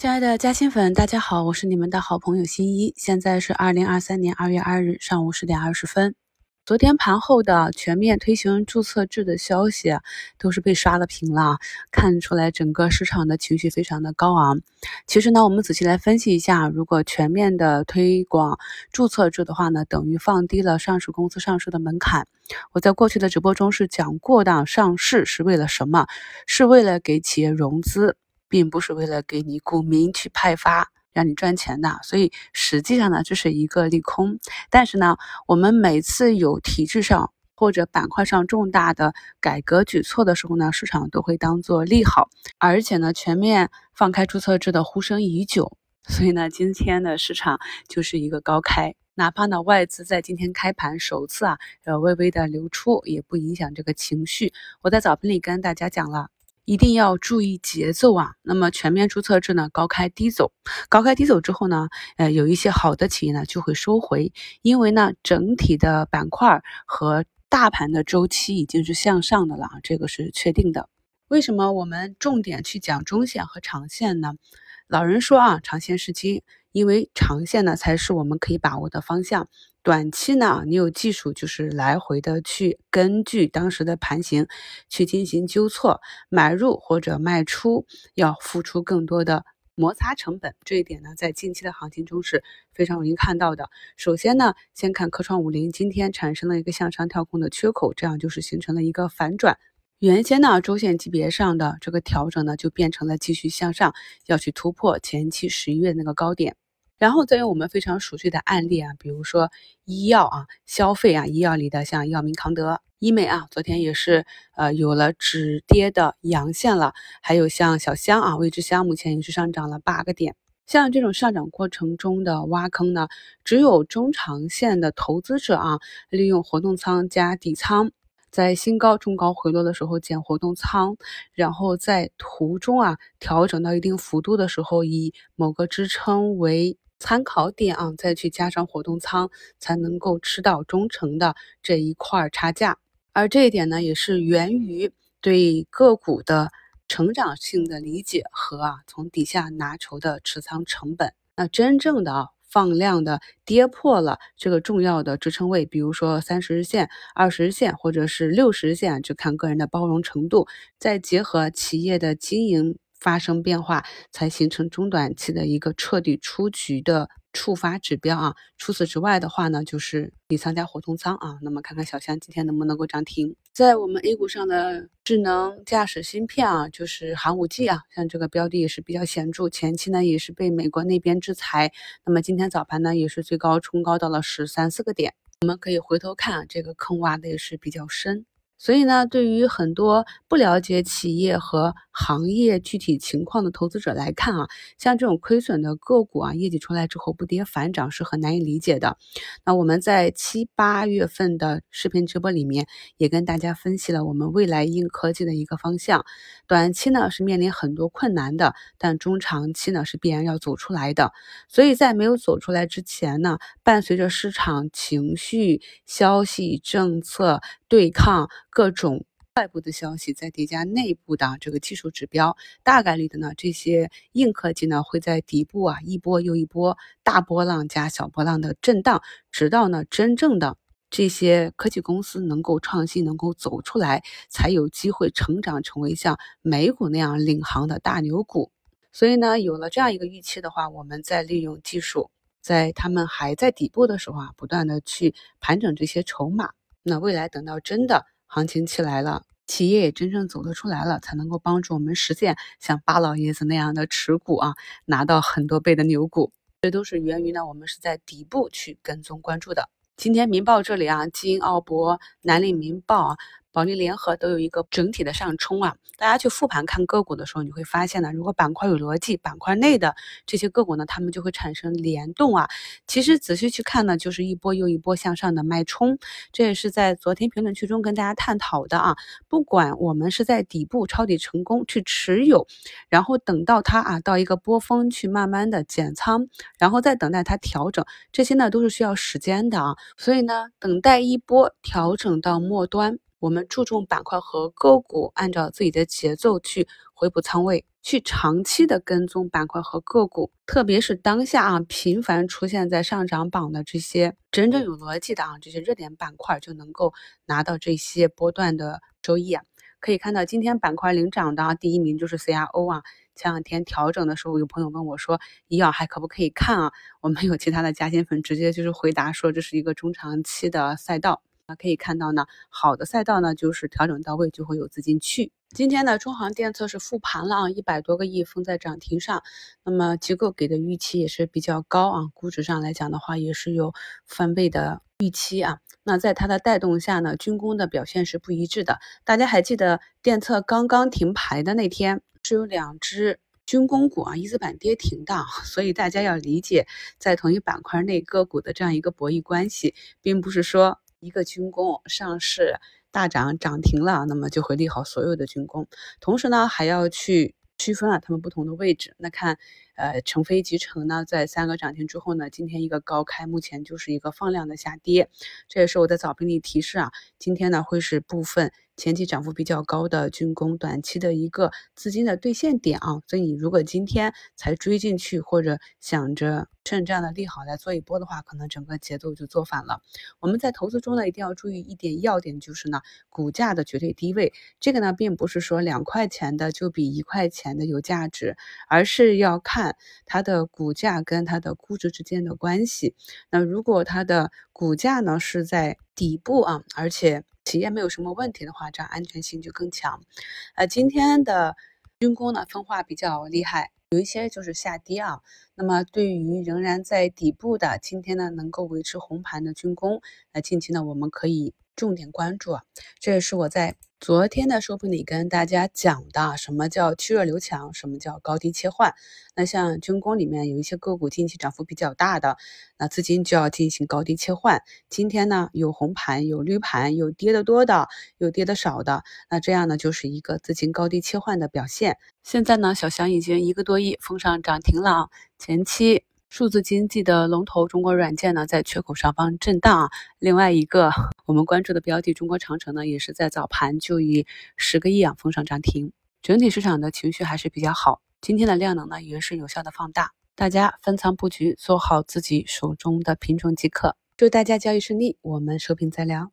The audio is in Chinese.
亲爱的嘉兴粉，大家好，我是你们的好朋友新一。现在是二零二三年二月二日上午十点二十分。昨天盘后的全面推行注册制的消息都是被刷了屏了，看出来整个市场的情绪非常的高昂。其实呢，我们仔细来分析一下，如果全面的推广注册制的话呢，等于放低了上市公司上市的门槛。我在过去的直播中是讲过的，上市是为了什么？是为了给企业融资。并不是为了给你股民去派发，让你赚钱的，所以实际上呢，这是一个利空。但是呢，我们每次有体制上或者板块上重大的改革举措的时候呢，市场都会当做利好，而且呢，全面放开注册制的呼声已久，所以呢，今天的市场就是一个高开，哪怕呢外资在今天开盘首次啊，呃微微的流出，也不影响这个情绪。我在早盘里跟大家讲了。一定要注意节奏啊！那么全面注册制呢，高开低走，高开低走之后呢，呃，有一些好的企业呢就会收回，因为呢，整体的板块和大盘的周期已经是向上的了，这个是确定的。为什么我们重点去讲中线和长线呢？老人说啊，长线是金，因为长线呢才是我们可以把握的方向。短期呢，你有技术就是来回的去根据当时的盘形去进行纠错，买入或者卖出要付出更多的摩擦成本。这一点呢，在近期的行情中是非常容易看到的。首先呢，先看科创五零今天产生了一个向上跳空的缺口，这样就是形成了一个反转。原先呢，周线级别上的这个调整呢，就变成了继续向上，要去突破前期十一月那个高点。然后再用我们非常熟悉的案例啊，比如说医药啊、消费啊、医药里的像药明康德、医美啊，昨天也是呃有了止跌的阳线了。还有像小香啊、味之香，目前也是上涨了八个点。像这种上涨过程中的挖坑呢，只有中长线的投资者啊，利用活动仓加底仓，在新高中高回落的时候减活动仓，然后在途中啊调整到一定幅度的时候，以某个支撑为。参考点啊，再去加上活动仓，才能够吃到中成的这一块差价。而这一点呢，也是源于对个股的成长性的理解和啊从底下拿筹的持仓成本。那真正的啊放量的跌破了这个重要的支撑位，比如说三十日线、二十日线或者是六十日线，就看个人的包容程度，再结合企业的经营。发生变化才形成中短期的一个彻底出局的触发指标啊。除此之外的话呢，就是底仓加活动仓啊。那么看看小香今天能不能够涨停。在我们 A 股上的智能驾驶芯片啊，就是寒武纪啊，像这个标的也是比较显著。前期呢也是被美国那边制裁，那么今天早盘呢也是最高冲高到了十三四个点。我们可以回头看这个坑挖的也是比较深。所以呢，对于很多不了解企业和行业具体情况的投资者来看啊，像这种亏损的个股啊，业绩出来之后不跌反涨是很难以理解的。那我们在七八月份的视频直播里面也跟大家分析了我们未来硬科技的一个方向。短期呢是面临很多困难的，但中长期呢是必然要走出来的。所以在没有走出来之前呢，伴随着市场情绪、消息、政策对抗。各种外部的消息再叠加内部的这个技术指标，大概率的呢，这些硬科技呢会在底部啊一波又一波大波浪加小波浪的震荡，直到呢真正的这些科技公司能够创新，能够走出来，才有机会成长成为像美股那样领航的大牛股。所以呢，有了这样一个预期的话，我们再利用技术，在他们还在底部的时候啊，不断的去盘整这些筹码。那未来等到真的。行情起来了，企业也真正走得出来了，才能够帮助我们实现像巴老爷子那样的持股啊，拿到很多倍的牛股。这都是源于呢，我们是在底部去跟踪关注的。今天民报这里啊，金奥博、南岭民报啊。保利联合都有一个整体的上冲啊！大家去复盘看个股的时候，你会发现呢，如果板块有逻辑，板块内的这些个股呢，它们就会产生联动啊。其实仔细去看呢，就是一波又一波向上的脉冲。这也是在昨天评论区中跟大家探讨的啊。不管我们是在底部抄底成功去持有，然后等到它啊到一个波峰去慢慢的减仓，然后再等待它调整，这些呢都是需要时间的啊。所以呢，等待一波调整到末端。我们注重板块和个股，按照自己的节奏去回补仓位。去长期的跟踪板块和个股，特别是当下啊频繁出现在上涨榜的这些真正有逻辑的啊这些热点板块，就能够拿到这些波段的收益啊。可以看到，今天板块领涨的啊第一名就是 CRO 啊。前两天调整的时候，有朋友问我说，医药还可不可以看啊？我们有其他的加薪粉直接就是回答说，这是一个中长期的赛道啊。可以看到呢，好的赛道呢，就是调整到位就会有资金去。今天呢，中航电测是复盘了啊，一百多个亿封在涨停上。那么机构给的预期也是比较高啊，估值上来讲的话，也是有翻倍的预期啊。那在它的带动下呢，军工的表现是不一致的。大家还记得电测刚刚停牌的那天？是有两只军工股啊，一字板跌停的，所以大家要理解，在同一板块内个股的这样一个博弈关系，并不是说一个军工上市大涨涨停了，那么就会利好所有的军工。同时呢，还要去区分啊它们不同的位置。那看，呃，成飞集成呢，在三个涨停之后呢，今天一个高开，目前就是一个放量的下跌。这也是我的早评里提示啊，今天呢会是部分。前期涨幅比较高的军工，短期的一个资金的兑现点啊，所以你如果今天才追进去，或者想着趁这样的利好来做一波的话，可能整个节奏就做反了。我们在投资中呢，一定要注意一点要点，就是呢，股价的绝对低位。这个呢，并不是说两块钱的就比一块钱的有价值，而是要看它的股价跟它的估值之间的关系。那如果它的股价呢是在底部啊，而且企业没有什么问题的话，这样安全性就更强。呃，今天的军工呢分化比较厉害，有一些就是下跌啊。那么对于仍然在底部的，今天呢能够维持红盘的军工，那近期呢我们可以重点关注啊。这也是我在。昨天的收评里跟大家讲的，什么叫去弱留强，什么叫高低切换。那像军工里面有一些个股近期涨幅比较大的，那资金就要进行高低切换。今天呢有红盘，有绿盘，有跌的多的，有跌的少的，那这样呢就是一个资金高低切换的表现。现在呢小翔已经一个多亿封上涨停了啊，前期。数字经济的龙头中国软件呢，在缺口上方震荡啊。另外一个我们关注的标的中国长城呢，也是在早盘就以十个亿啊封上涨停。整体市场的情绪还是比较好，今天的量能呢也是有效的放大。大家分仓布局，做好自己手中的品种即可。祝大家交易顺利，我们收评再聊。